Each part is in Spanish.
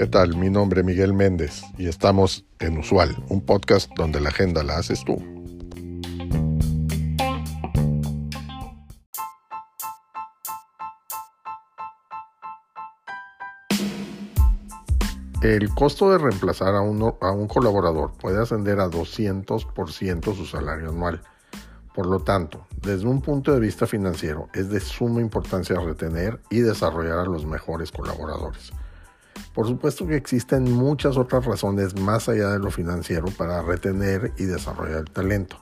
¿Qué tal? Mi nombre es Miguel Méndez y estamos en Usual, un podcast donde la agenda la haces tú. El costo de reemplazar a, a un colaborador puede ascender a 200% su salario anual. Por lo tanto, desde un punto de vista financiero, es de suma importancia retener y desarrollar a los mejores colaboradores. Por supuesto que existen muchas otras razones más allá de lo financiero para retener y desarrollar el talento,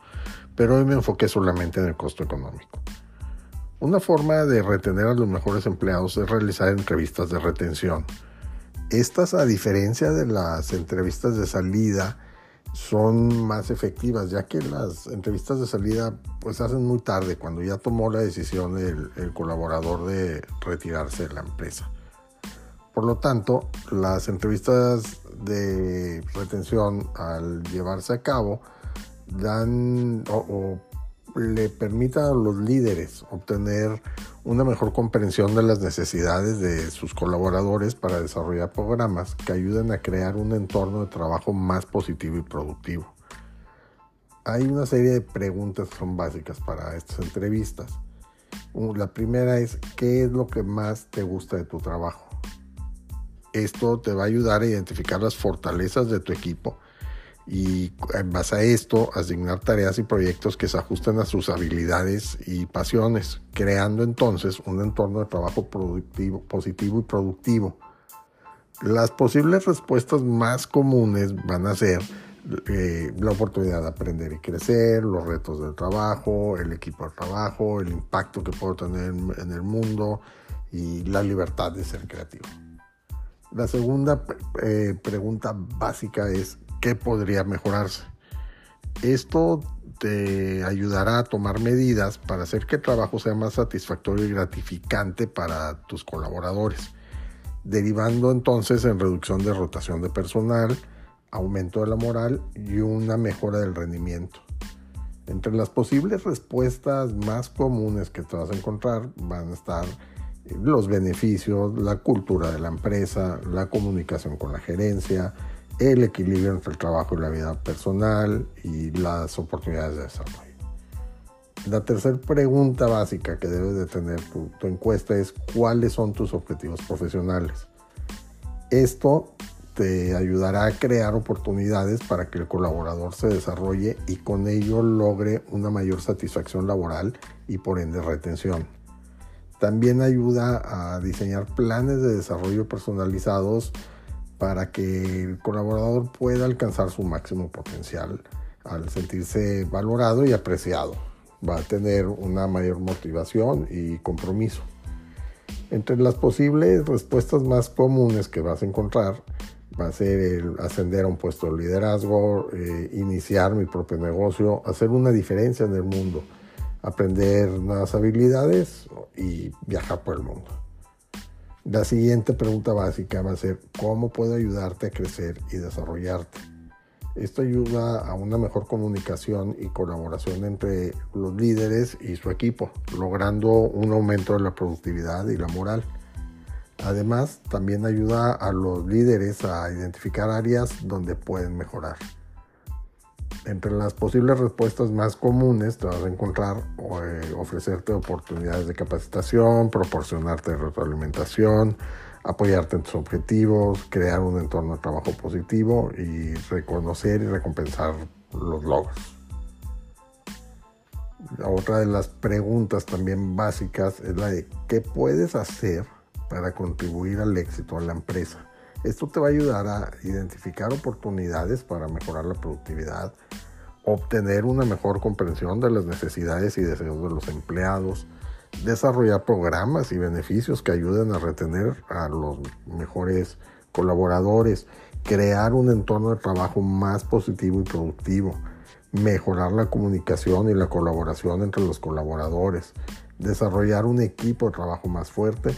pero hoy me enfoqué solamente en el costo económico. Una forma de retener a los mejores empleados es realizar entrevistas de retención estas, a diferencia de las entrevistas de salida, son más efectivas, ya que las entrevistas de salida pues hacen muy tarde, cuando ya tomó la decisión el, colaborador de retirarse de la empresa. Por lo tanto, las entrevistas de retención al llevarse a cabo dan o, le permiten a los líderes obtener una mejor comprensión de las necesidades de sus colaboradores para desarrollar programas que ayuden a crear un entorno de trabajo más positivo y productivo. Hay una serie de preguntas que son básicas para estas entrevistas. La primera es, ¿qué es lo que más te gusta de tu trabajo? Esto te va a ayudar a identificar las fortalezas de tu equipo y en base a esto asignar tareas y proyectos que se ajusten a sus habilidades y pasiones, creando entonces un entorno de trabajo productivo, positivo y productivo. Las posibles respuestas más comunes van a ser eh, la oportunidad de aprender y crecer, los retos del trabajo, el equipo de trabajo, el impacto que puedo tener en el mundo y la libertad de ser creativo. La segunda eh, pregunta básica es qué podría mejorarse. Esto te ayudará a tomar medidas para hacer que el trabajo sea más satisfactorio y gratificante para tus colaboradores, derivando entonces en reducción de rotación de personal, aumento de la moral y una mejora del rendimiento. Entre las posibles respuestas más comunes que te vas a encontrar van a estar los beneficios, la cultura de la empresa, la comunicación con la gerencia, el equilibrio entre el trabajo y la vida personal y las oportunidades de desarrollo. La tercera pregunta básica que debes de tener tu, tu encuesta es cuáles son tus objetivos profesionales. Esto te ayudará a crear oportunidades para que el colaborador se desarrolle y con ello logre una mayor satisfacción laboral y por ende retención. También ayuda a diseñar planes de desarrollo personalizados para que el colaborador pueda alcanzar su máximo potencial al sentirse valorado y apreciado. Va a tener una mayor motivación y compromiso. Entre las posibles respuestas más comunes que vas a encontrar va a ser ascender a un puesto de liderazgo, eh, iniciar mi propio negocio, hacer una diferencia en el mundo, aprender nuevas habilidades y viajar por el mundo. La siguiente pregunta básica va a ser, ¿cómo puedo ayudarte a crecer y desarrollarte? Esto ayuda a una mejor comunicación y colaboración entre los líderes y su equipo, logrando un aumento de la productividad y la moral. Además, también ayuda a los líderes a identificar áreas donde pueden mejorar. Entre las posibles respuestas más comunes te vas a encontrar eh, ofrecerte oportunidades de capacitación, proporcionarte retroalimentación, apoyarte en tus objetivos, crear un entorno de trabajo positivo y reconocer y recompensar los logros. otra de las preguntas también básicas es la de qué puedes hacer para contribuir al éxito de la empresa. Esto te va a ayudar a identificar oportunidades para mejorar la productividad, obtener una mejor comprensión de las necesidades y deseos de los empleados, desarrollar programas y beneficios que ayuden a retener a los mejores colaboradores, crear un entorno de trabajo más positivo y productivo, mejorar la comunicación y la colaboración entre los colaboradores, desarrollar un equipo de trabajo más fuerte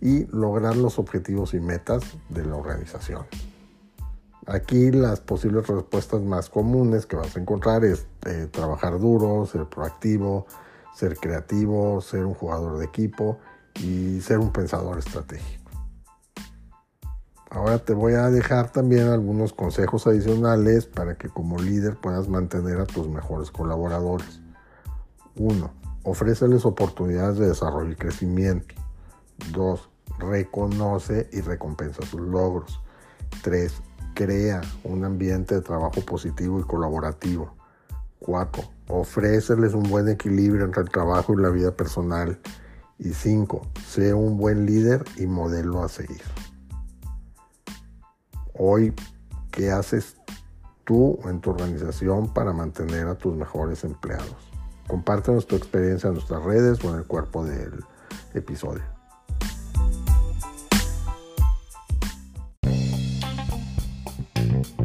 y lograr los objetivos y metas de la organización. Aquí las posibles respuestas más comunes que vas a encontrar es eh, trabajar duro, ser proactivo, ser creativo, ser un jugador de equipo y ser un pensador estratégico. Ahora te voy a dejar también algunos consejos adicionales para que como líder puedas mantener a tus mejores colaboradores. 1. Ofréceles oportunidades de desarrollo y crecimiento. 2. Reconoce y recompensa sus logros. 3. Crea un ambiente de trabajo positivo y colaborativo. 4. Ofréceles un buen equilibrio entre el trabajo y la vida personal. Y 5. Sé un buen líder y modelo a seguir. Hoy, ¿qué haces tú en tu organización para mantener a tus mejores empleados? Compártenos tu experiencia en nuestras redes o en el cuerpo del episodio.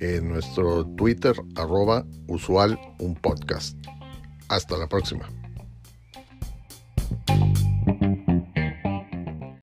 en nuestro Twitter arroba usual un podcast. Hasta la próxima.